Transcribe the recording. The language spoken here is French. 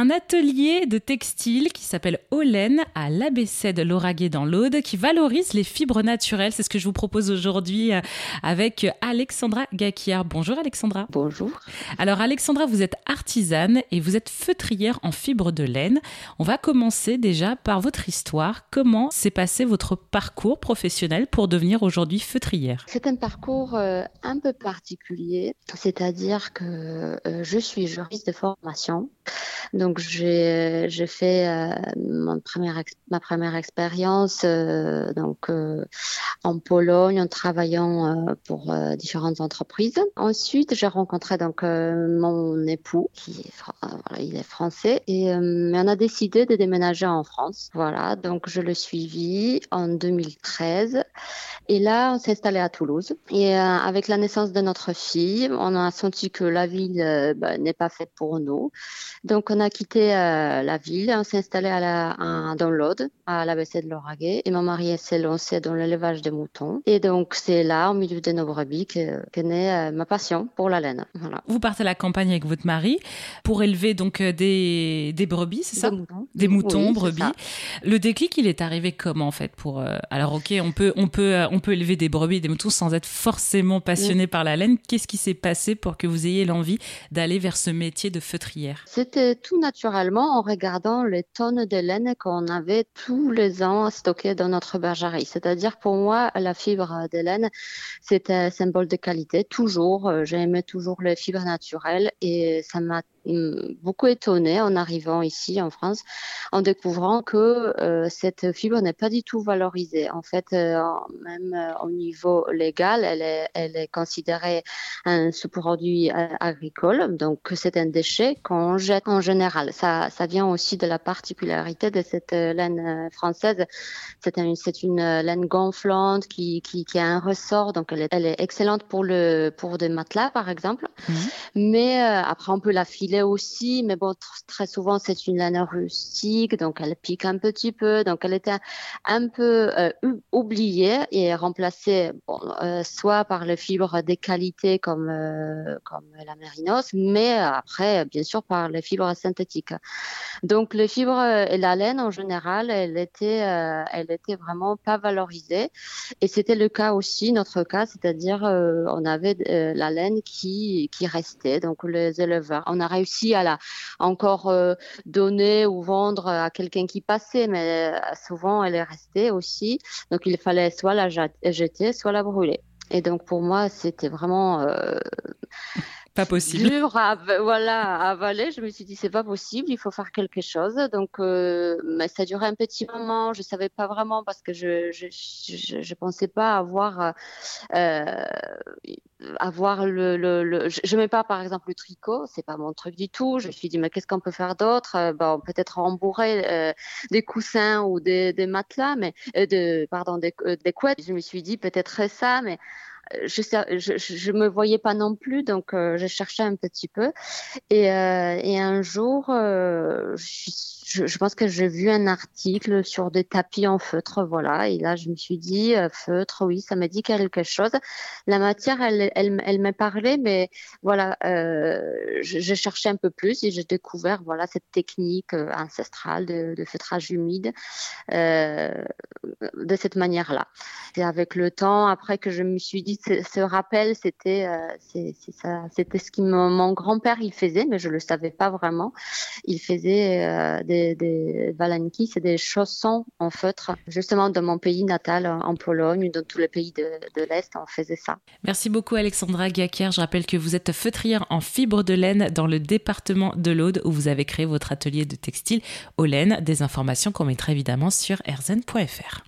un atelier de textile qui s'appelle Olen à l'ABC de Lauragais dans l'Aude qui valorise les fibres naturelles. C'est ce que je vous propose aujourd'hui euh, avec Alexandra Gakiar. Bonjour Alexandra. Bonjour. Alors Alexandra, vous êtes artisane et vous êtes feutrière en fibres de laine. On va commencer déjà par votre histoire. Comment s'est passé votre parcours professionnel pour devenir aujourd'hui feutrière? C'est un parcours euh, un peu particulier, c'est-à-dire que euh, je suis juriste de formation. Donc j'ai j'ai fait euh, mon première ma première expérience euh, donc euh, en Pologne en travaillant euh, pour euh, différentes entreprises. Ensuite j'ai rencontré donc mon époux qui il est français et on a décidé de déménager en France. Voilà donc je le suivi en 2013 et là on s'est installé à Toulouse et avec la naissance de notre fille on a senti que la ville bah, n'est pas faite pour nous. Donc on a quitté euh, la ville, on s'est installé à la, à, dans l'Aude, à l'ABC de l'Oraguet, et mon mari s'est lancé dans l'élevage des moutons. Et donc c'est là, au milieu de nos brebis, que, que naît euh, ma passion pour la laine. Voilà. Vous partez à la campagne avec votre mari pour élever donc euh, des, des brebis, c'est ça? Des moutons. Des moutons, Oui, brebis. Le déclic, il est arrivé comment en fait pour euh, Alors ok, on peut on peut on peut élever des brebis et des moutons sans être forcément passionné par la laine. Qu'est-ce qui s'est passé pour que vous ayez l'envie d'aller vers ce métier de feutrière? C'était tout naturellement en regardant les tonnes de laine qu'on avait tous les ans stockées dans notre bergerie. C'est-à-dire pour moi, la fibre de laine, c'était un symbole de qualité. Toujours, euh, j'ai aimé toujours les fibres naturelles et ça m'a beaucoup étonnée en arrivant ici en France, en découvrant que euh, cette fibre n'est pas du tout valorisée. En fait, euh, même euh, au niveau légal, elle est, elle est considérée un sous-produit agricole, donc c'est un déchet qu'on jette en général. Ça, ça vient aussi de la particularité de cette laine française. C'est un, c'est une laine gonflante qui, qui, qui a un ressort, donc elle est, elle est excellente pour le pour des matelas par exemple. Mhm. Mais après on peut la filer aussi, mais bon tr- très souvent c'est une laine rustique, donc elle pique un petit peu, donc elle était un peu euh, ou- oubliée et remplacée euh, soit par les fibres des qualités comme euh, comme la mérinos, mais après bien sûr par les fibres synthétiques. Donc les fibres et la laine en général, elle était elle était vraiment pas valorisée et c'était le cas aussi notre cas, c'est-à-dire on avait la laine qui qui restait donc les éleveurs. On a réussi à la encore euh, donner ou vendre à quelqu'un qui passait, mais euh, souvent elle est restée aussi. Donc il fallait soit la jet- jeter, soit la brûler. Et donc pour moi, c'était vraiment euh, Possible. dur à, voilà, avaler. Je me suis dit, c'est pas possible, il faut faire quelque chose. Donc, euh, mais ça durait un petit moment. Je savais pas vraiment parce que je je, pensais pas avoir euh, avoir le, le, le... je, mets pas par exemple le tricot, c'est pas mon truc du tout. Je me suis dit, mais qu'est-ce qu'on peut faire d'autre? Euh, Bon, peut-être rembourrer des coussins ou des, des matelas, mais de pardon des, des couettes. Je me suis dit peut-être ça, mais je, je, je, me voyais pas non plus, donc euh, je cherchais un petit peu. Et, euh, et un jour, euh, je, je, pense que j'ai vu un article sur des tapis en feutre, voilà. Et là, je me suis dit, euh, feutre, oui, ça m'a dit quelque chose. La matière, elle, elle, elle m'a parlé, mais voilà, euh, je, cherchais un peu plus et j'ai découvert, voilà, cette technique euh, ancestrale de, de feutrage humide de cette manière-là. C'est avec le temps, après que je me suis dit, ce, rappel, c'était, euh, c'était ce que mon, grand-père il faisait, mais je le savais pas vraiment. Il faisait euh, des, des c'est des chaussons en feutre, justement dans mon pays natal, en Pologne, dans tous les pays de, de l'Est, on faisait ça. Merci beaucoup Alexandra Gaker. Je rappelle que vous êtes feutrière en fibre de laine dans le département de l'Aude où vous avez créé votre atelier de textile au laine. Des informations qu'on mettra évidemment sur erzen.fr.